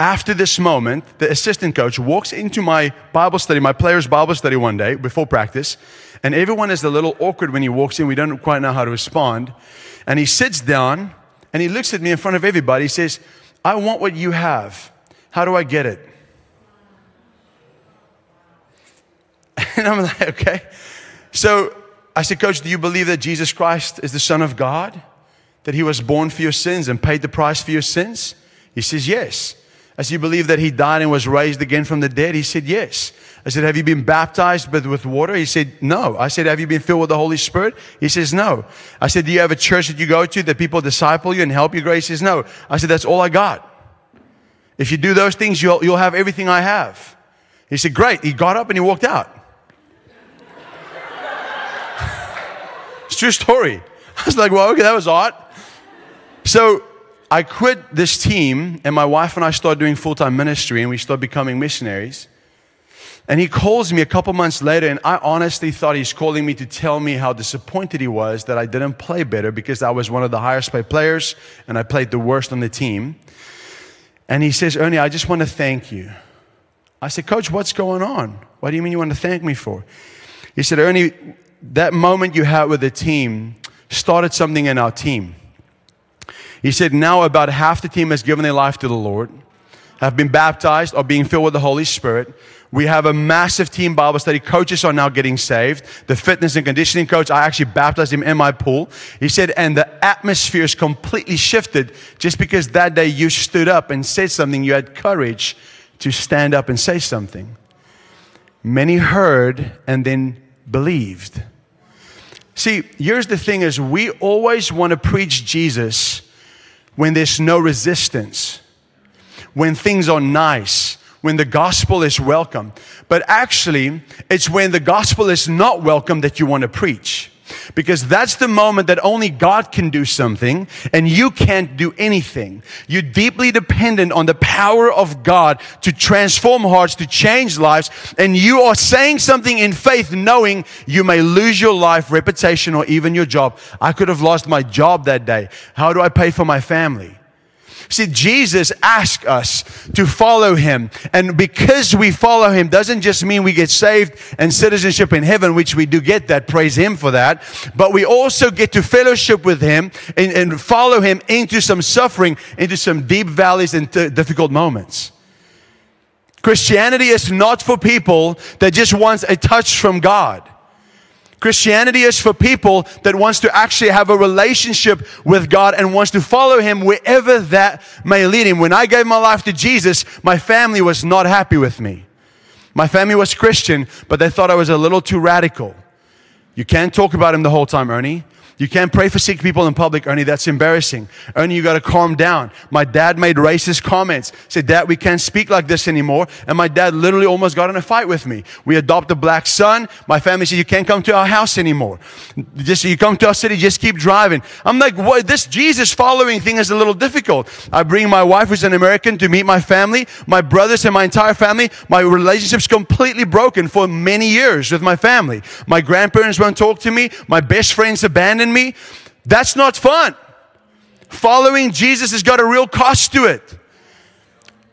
after this moment, the assistant coach walks into my Bible study, my players' Bible study one day before practice, and everyone is a little awkward when he walks in. We don't quite know how to respond. And he sits down and he looks at me in front of everybody. He says, I want what you have. How do I get it? *laughs* And I'm like, okay. So I said, Coach, do you believe that Jesus Christ is the Son of God? That he was born for your sins and paid the price for your sins? He says, Yes. I said, You believe that he died and was raised again from the dead? He said, Yes. I said, Have you been baptized with, with water? He said, No. I said, Have you been filled with the Holy Spirit? He says, No. I said, Do you have a church that you go to that people disciple you and help you grow? He says, No. I said, That's all I got. If you do those things, you'll, you'll have everything I have. He said, Great. He got up and he walked out. *laughs* it's true story. *laughs* I was like, Well, okay, that was odd. So I quit this team, and my wife and I started doing full time ministry, and we started becoming missionaries. And he calls me a couple months later, and I honestly thought he's calling me to tell me how disappointed he was that I didn't play better because I was one of the highest paid players and I played the worst on the team. And he says, Ernie, I just want to thank you. I said, Coach, what's going on? What do you mean you want to thank me for? He said, Ernie, that moment you had with the team started something in our team. He said, now about half the team has given their life to the Lord, have been baptized or being filled with the Holy Spirit. We have a massive team Bible study. Coaches are now getting saved. The fitness and conditioning coach, I actually baptized him in my pool. He said, and the atmosphere is completely shifted just because that day you stood up and said something. You had courage to stand up and say something. Many heard and then believed. See, here's the thing is we always want to preach Jesus when there's no resistance, when things are nice, when the gospel is welcome. But actually, it's when the gospel is not welcome that you want to preach. Because that's the moment that only God can do something and you can't do anything. You're deeply dependent on the power of God to transform hearts, to change lives. And you are saying something in faith knowing you may lose your life, reputation, or even your job. I could have lost my job that day. How do I pay for my family? See, Jesus asked us to follow him. And because we follow him doesn't just mean we get saved and citizenship in heaven, which we do get that. Praise him for that. But we also get to fellowship with him and, and follow him into some suffering, into some deep valleys and t- difficult moments. Christianity is not for people that just wants a touch from God. Christianity is for people that wants to actually have a relationship with God and wants to follow Him wherever that may lead Him. When I gave my life to Jesus, my family was not happy with me. My family was Christian, but they thought I was a little too radical. You can't talk about Him the whole time, Ernie. You can't pray for sick people in public, Ernie. That's embarrassing. Ernie, you got to calm down. My dad made racist comments. Said, Dad, we can't speak like this anymore. And my dad literally almost got in a fight with me. We adopted a black son. My family said, You can't come to our house anymore. Just you come to our city, just keep driving. I'm like, what? This Jesus following thing is a little difficult. I bring my wife, who's an American, to meet my family, my brothers, and my entire family. My relationship's completely broken for many years with my family. My grandparents won't talk to me. My best friends abandoned me, that's not fun. Following Jesus has got a real cost to it.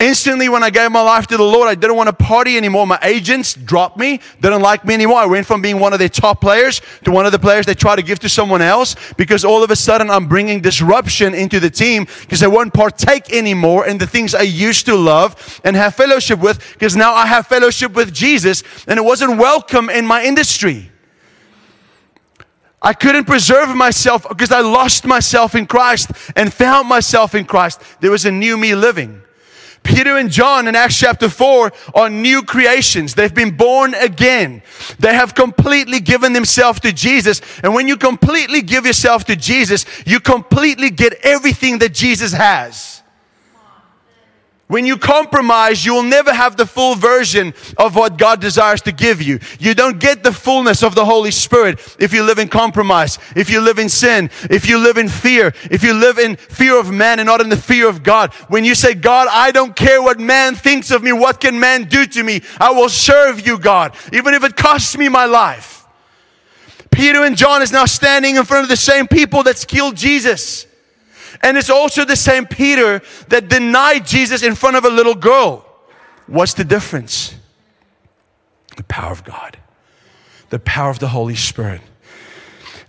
Instantly, when I gave my life to the Lord, I didn't want to party anymore. My agents dropped me, didn't like me anymore. I went from being one of their top players to one of the players they try to give to someone else because all of a sudden I'm bringing disruption into the team because I won't partake anymore in the things I used to love and have fellowship with because now I have fellowship with Jesus and it wasn't welcome in my industry. I couldn't preserve myself because I lost myself in Christ and found myself in Christ. There was a new me living. Peter and John in Acts chapter 4 are new creations. They've been born again. They have completely given themselves to Jesus. And when you completely give yourself to Jesus, you completely get everything that Jesus has. When you compromise, you will never have the full version of what God desires to give you. You don't get the fullness of the Holy Spirit if you live in compromise, if you live in sin, if you live in fear, if you live in fear of man and not in the fear of God. When you say, God, I don't care what man thinks of me, what can man do to me? I will serve you, God, even if it costs me my life. Peter and John is now standing in front of the same people that's killed Jesus. And it's also the same Peter that denied Jesus in front of a little girl. What's the difference? The power of God, the power of the Holy Spirit.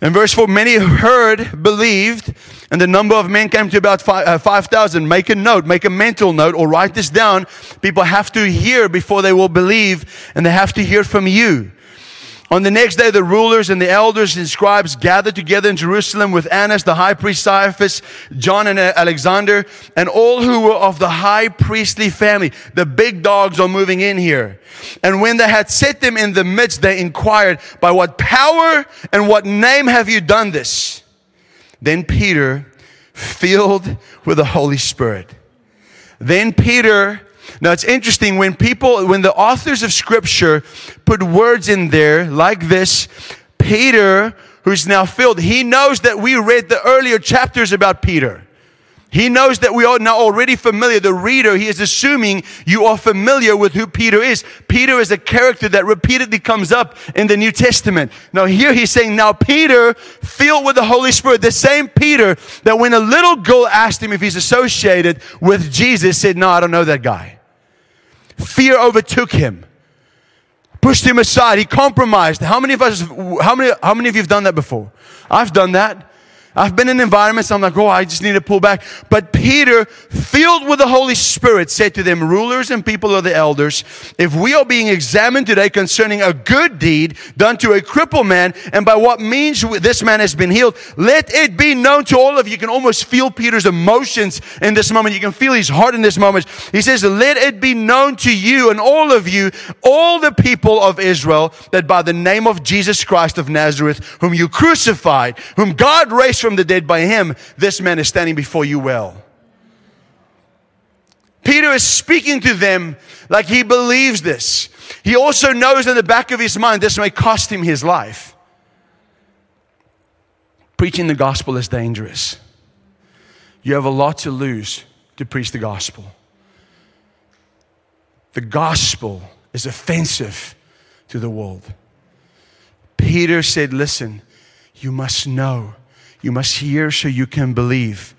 In verse 4, many heard, believed, and the number of men came to about uh, 5,000. 5, make a note, make a mental note, or write this down. People have to hear before they will believe, and they have to hear from you. On the next day, the rulers and the elders and scribes gathered together in Jerusalem with Annas, the high priest Caiaphas, John and uh, Alexander, and all who were of the high priestly family. The big dogs are moving in here. And when they had set them in the midst, they inquired, by what power and what name have you done this? Then Peter, filled with the Holy Spirit. Then Peter, now it's interesting when people, when the authors of scripture put words in there like this, Peter, who's now filled, he knows that we read the earlier chapters about Peter. He knows that we are now already familiar. The reader, he is assuming you are familiar with who Peter is. Peter is a character that repeatedly comes up in the New Testament. Now here he's saying, now Peter, filled with the Holy Spirit, the same Peter that when a little girl asked him if he's associated with Jesus, said, no, I don't know that guy. Fear overtook him. Pushed him aside. He compromised. How many of us, how many, how many of you have done that before? I've done that. I've been in environments, I'm like, oh, I just need to pull back. But Peter, filled with the Holy Spirit, said to them, rulers and people of the elders, if we are being examined today concerning a good deed done to a crippled man, and by what means this man has been healed, let it be known to all of you. You can almost feel Peter's emotions in this moment. You can feel his heart in this moment. He says, let it be known to you and all of you, all the people of Israel, that by the name of Jesus Christ of Nazareth, whom you crucified, whom God raised from the dead by him, this man is standing before you well. Peter is speaking to them like he believes this. He also knows in the back of his mind this may cost him his life. Preaching the gospel is dangerous. You have a lot to lose to preach the gospel. The gospel is offensive to the world. Peter said, Listen, you must know you must hear so you can believe.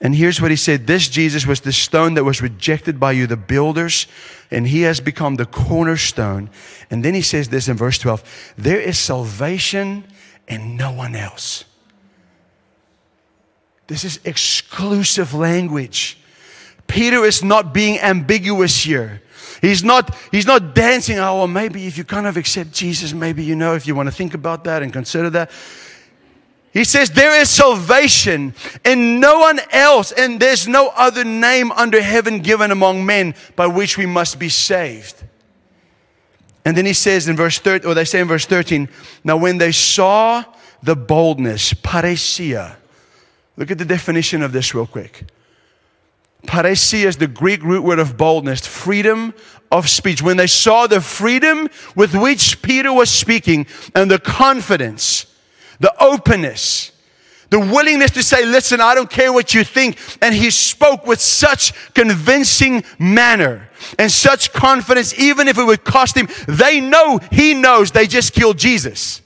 And here's what he said This Jesus was the stone that was rejected by you, the builders, and he has become the cornerstone. And then he says this in verse 12 There is salvation in no one else. This is exclusive language. Peter is not being ambiguous here. He's not, he's not dancing, oh, well, maybe if you kind of accept Jesus, maybe you know, if you want to think about that and consider that. He says, There is salvation in no one else, and there's no other name under heaven given among men by which we must be saved. And then he says in verse 13, or they say in verse 13, now when they saw the boldness, parrhesia, look at the definition of this real quick. Parrhesia is the Greek root word of boldness, freedom of speech. When they saw the freedom with which Peter was speaking and the confidence, the openness, the willingness to say, listen, I don't care what you think. And he spoke with such convincing manner and such confidence, even if it would cost him. They know he knows they just killed Jesus.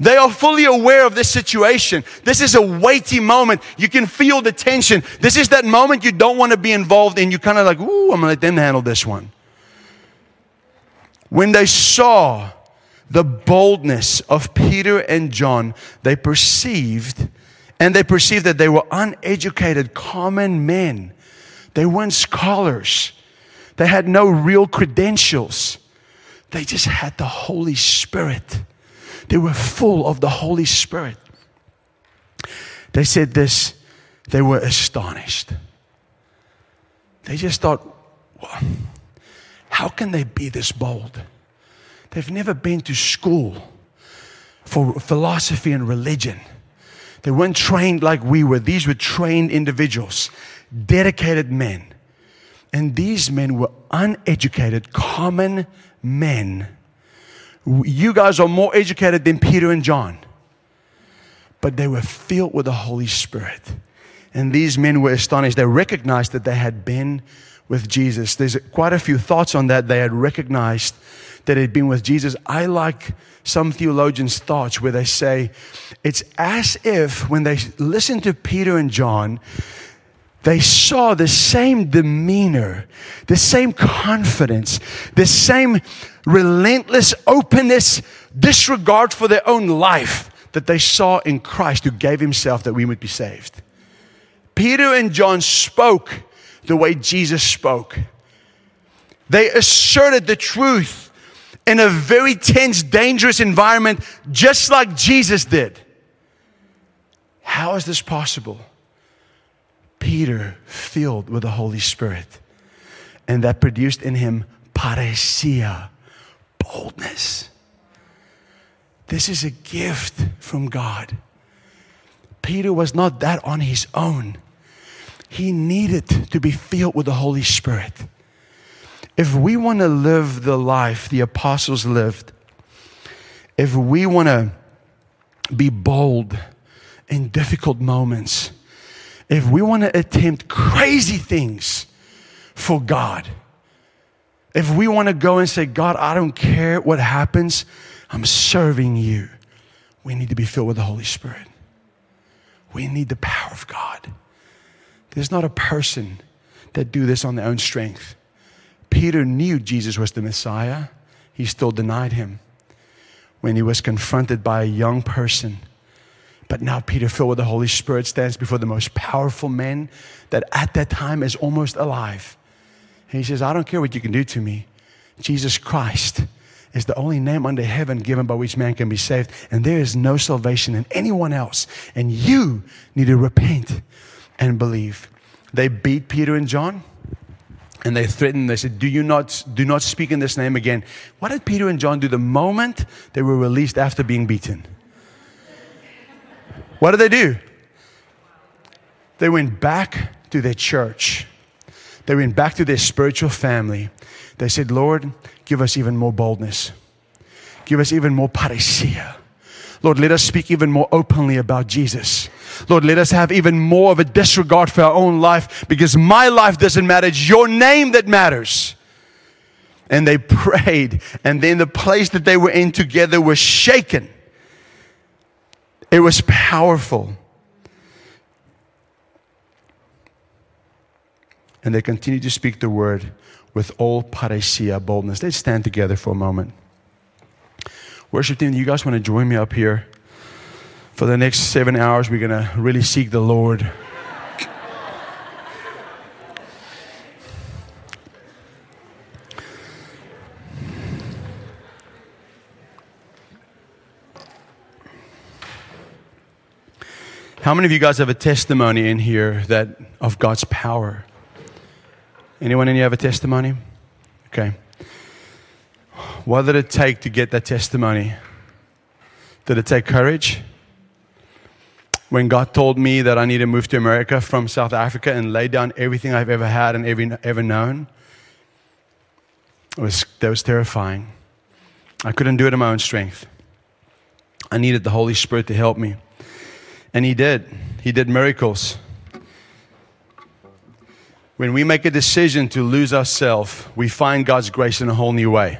They are fully aware of this situation. This is a weighty moment. You can feel the tension. This is that moment you don't want to be involved in. You kind of like, ooh, I'm going to let them handle this one. When they saw the boldness of Peter and John, they perceived, and they perceived that they were uneducated, common men. They weren't scholars. They had no real credentials. They just had the Holy Spirit. They were full of the Holy Spirit. They said this, they were astonished. They just thought, well, how can they be this bold? They've never been to school for philosophy and religion. They weren't trained like we were. These were trained individuals, dedicated men. And these men were uneducated, common men. You guys are more educated than Peter and John. But they were filled with the Holy Spirit. And these men were astonished. They recognized that they had been with Jesus. There's quite a few thoughts on that. They had recognized that had been with Jesus. I like some theologians' thoughts where they say it's as if when they listened to Peter and John, they saw the same demeanor, the same confidence, the same relentless openness, disregard for their own life that they saw in Christ who gave himself that we would be saved. Peter and John spoke the way Jesus spoke. They asserted the truth in a very tense, dangerous environment, just like Jesus did. How is this possible? Peter, filled with the Holy Spirit, and that produced in him parrhesia, boldness. This is a gift from God. Peter was not that on his own. He needed to be filled with the Holy Spirit if we want to live the life the apostles lived, if we want to be bold in difficult moments, if we want to attempt crazy things for God, if we want to go and say, God, I don't care what happens, I'm serving you, we need to be filled with the Holy Spirit. We need the power of God. There's not a person that do this on their own strength. Peter knew Jesus was the Messiah. He still denied him when he was confronted by a young person. But now Peter, filled with the Holy Spirit, stands before the most powerful man that at that time is almost alive. And he says, I don't care what you can do to me. Jesus Christ is the only name under heaven given by which man can be saved. And there is no salvation in anyone else. And you need to repent and believe. They beat Peter and John and they threatened, they said, Do you not do not speak in this name again? What did Peter and John do the moment they were released after being beaten? What did they do? They went back to their church. They went back to their spiritual family. They said, Lord, give us even more boldness. Give us even more parousia. Lord, let us speak even more openly about Jesus. Lord, let us have even more of a disregard for our own life because my life doesn't matter. It's your name that matters. And they prayed, and then the place that they were in together was shaken. It was powerful. And they continued to speak the word with all parousia, boldness. Let's stand together for a moment. Worship team, you guys want to join me up here? For the next seven hours, we're going to really seek the Lord. How many of you guys have a testimony in here that of God's power? Anyone in you have a testimony? Okay. What did it take to get that testimony? Did it take courage? When God told me that I need to move to America from South Africa and lay down everything I've ever had and ever, ever known, it was, that was terrifying. I couldn't do it in my own strength. I needed the Holy Spirit to help me. And He did. He did miracles. When we make a decision to lose ourselves, we find God's grace in a whole new way.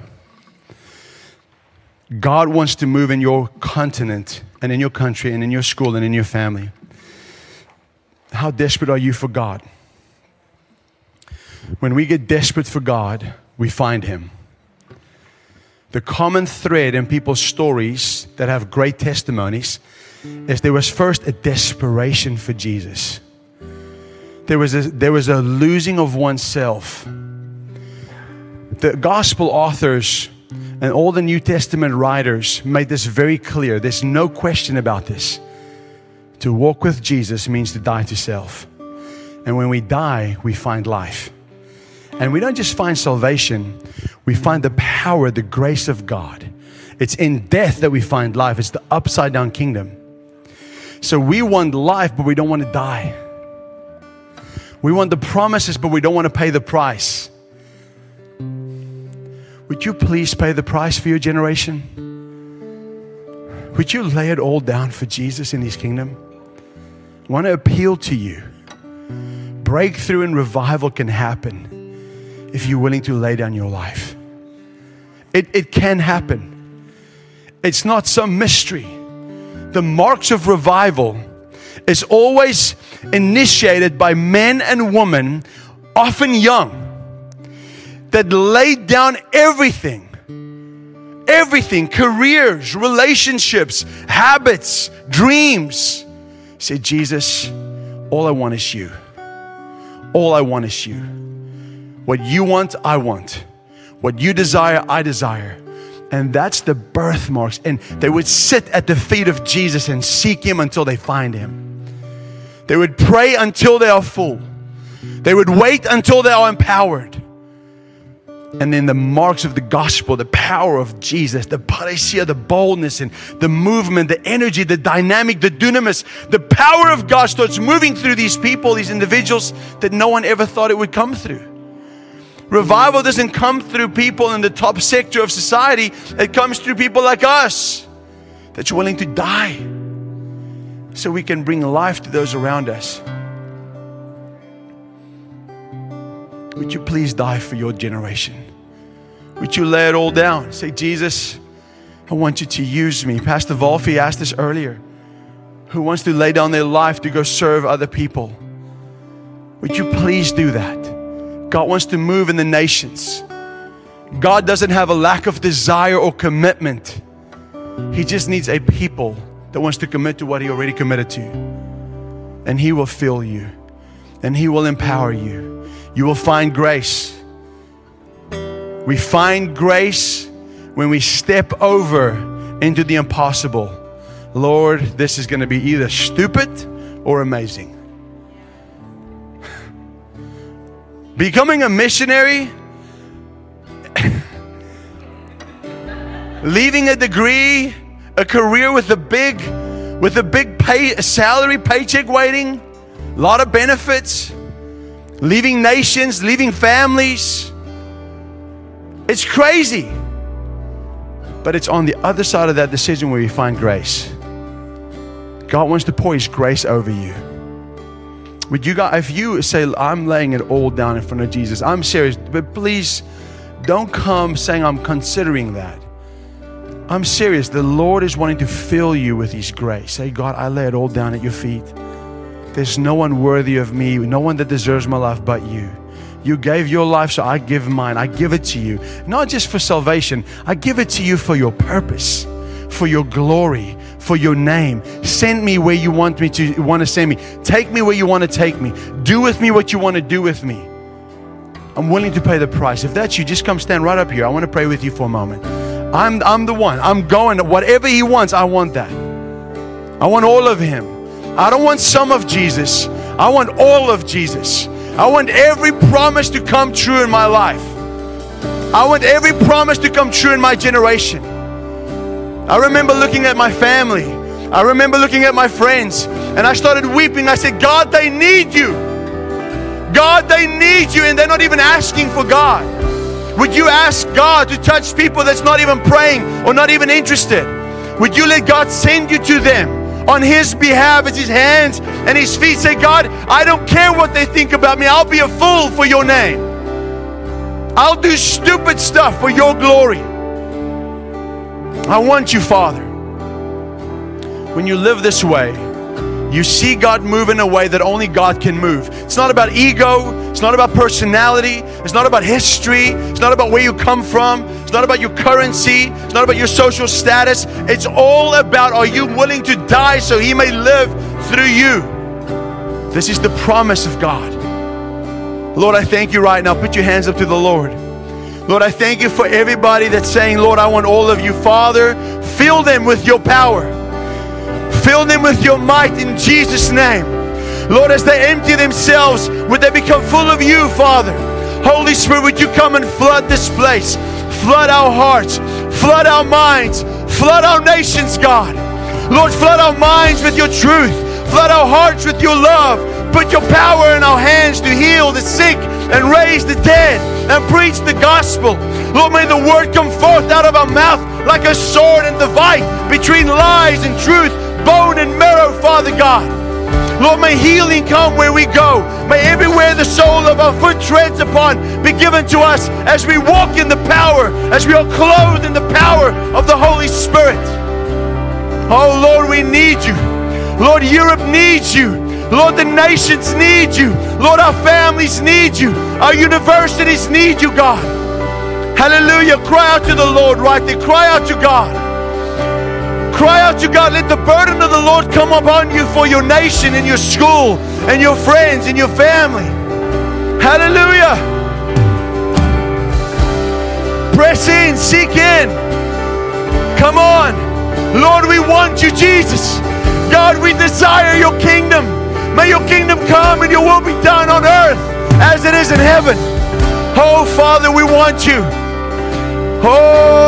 God wants to move in your continent and in your country and in your school and in your family. How desperate are you for God? When we get desperate for God, we find Him. The common thread in people's stories that have great testimonies is there was first a desperation for Jesus. There was a, there was a losing of oneself. The gospel authors and all the New Testament writers made this very clear. There's no question about this. To walk with Jesus means to die to self. And when we die, we find life. And we don't just find salvation, we find the power, the grace of God. It's in death that we find life, it's the upside down kingdom. So we want life, but we don't want to die. We want the promises, but we don't want to pay the price. Would you please pay the price for your generation? Would you lay it all down for Jesus in His kingdom? I want to appeal to you. Breakthrough and revival can happen if you're willing to lay down your life. It, it can happen. It's not some mystery. The marks of revival is always initiated by men and women, often young that laid down everything everything careers, relationships, habits, dreams. Say, Jesus, all I want is you. All I want is you. What you want, I want. What you desire, I desire. And that's the birthmarks. And they would sit at the feet of Jesus and seek Him until they find Him. They would pray until they are full. They would wait until they are empowered. And then the marks of the gospel, the power of Jesus, the parousia, the boldness and the movement, the energy, the dynamic, the dunamis, the power of God starts moving through these people, these individuals that no one ever thought it would come through. Revival doesn't come through people in the top sector of society, it comes through people like us that's willing to die so we can bring life to those around us. Would you please die for your generation? Would you lay it all down? Say, Jesus, I want you to use me. Pastor Wolfie asked this earlier. Who wants to lay down their life to go serve other people? Would you please do that? God wants to move in the nations. God doesn't have a lack of desire or commitment. He just needs a people that wants to commit to what He already committed to. And He will fill you, and He will empower you. You will find grace. We find grace when we step over into the impossible. Lord, this is going to be either stupid or amazing. *sighs* Becoming a missionary, *laughs* leaving a degree, a career with a big with a big pay a salary paycheck waiting, a lot of benefits, leaving nations, leaving families. It's crazy. But it's on the other side of that decision where we find grace. God wants to pour His grace over you. Would you guys, if you say, I'm laying it all down in front of Jesus, I'm serious, but please don't come saying I'm considering that. I'm serious. The Lord is wanting to fill you with His grace. Say, God, I lay it all down at your feet. There's no one worthy of me, no one that deserves my life but you. You gave your life, so I give mine. I give it to you. Not just for salvation, I give it to you for your purpose, for your glory, for your name. Send me where you want me to want to send me. Take me where you want to take me. Do with me what you want to do with me. I'm willing to pay the price. If that's you, just come stand right up here. I want to pray with you for a moment. I'm, I'm the one. I'm going. Whatever He wants, I want that. I want all of Him. I don't want some of Jesus. I want all of Jesus. I want every promise to come true in my life. I want every promise to come true in my generation. I remember looking at my family. I remember looking at my friends and I started weeping. I said, God, they need you. God, they need you, and they're not even asking for God. Would you ask God to touch people that's not even praying or not even interested? Would you let God send you to them? On His behalf as His hands and His feet say, God, I don't care what they think about me. I'll be a fool for your name. I'll do stupid stuff for your glory. I want you, Father. When you live this way, you see God move in a way that only God can move. It's not about ego, it's not about personality, it's not about history, it's not about where you come from, not about your currency, it's not about your social status. It's all about are you willing to die so He may live through you? This is the promise of God. Lord, I thank you right now. Put your hands up to the Lord. Lord, I thank you for everybody that's saying, Lord, I want all of you. Father, fill them with your power. Fill them with your might in Jesus' name. Lord, as they empty themselves, would they become full of you, Father? Holy Spirit, would you come and flood this place? Flood our hearts, flood our minds, flood our nations, God. Lord, flood our minds with your truth, flood our hearts with your love. Put your power in our hands to heal the sick and raise the dead and preach the gospel. Lord, may the word come forth out of our mouth like a sword and divide between lies and truth, bone and marrow, Father God. Lord, may healing come where we go. May everywhere the sole of our foot treads upon be given to us as we walk in the power, as we are clothed in the power of the Holy Spirit. Oh, Lord, we need you. Lord, Europe needs you. Lord, the nations need you. Lord, our families need you. Our universities need you, God. Hallelujah. Cry out to the Lord right there. Cry out to God. Cry out to God. Let the burden of the Lord come upon you for your nation and your school and your friends and your family. Hallelujah. Press in, seek in. Come on. Lord, we want you, Jesus. God, we desire your kingdom. May your kingdom come and your will be done on earth as it is in heaven. Oh, Father, we want you. Oh,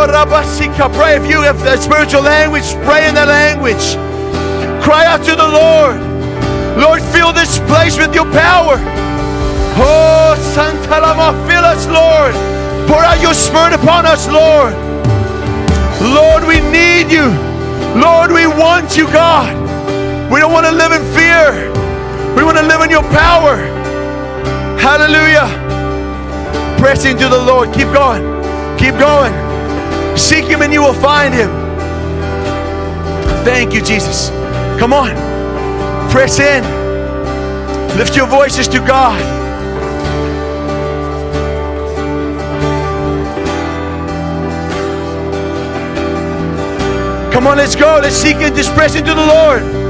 pray if you have the spiritual language, pray in that language. Cry out to the Lord. Lord, fill this place with your power. Oh, Santa Lama, fill us, Lord. Pour out your spirit upon us, Lord. Lord, we need you. Lord, we want you, God. We don't want to live in fear. We want to live in your power. Hallelujah. Press into the Lord. Keep going. Keep going. Seek Him and you will find Him. Thank you, Jesus. Come on. Press in. Lift your voices to God. Come on, let's go. Let's seek and just press into the Lord.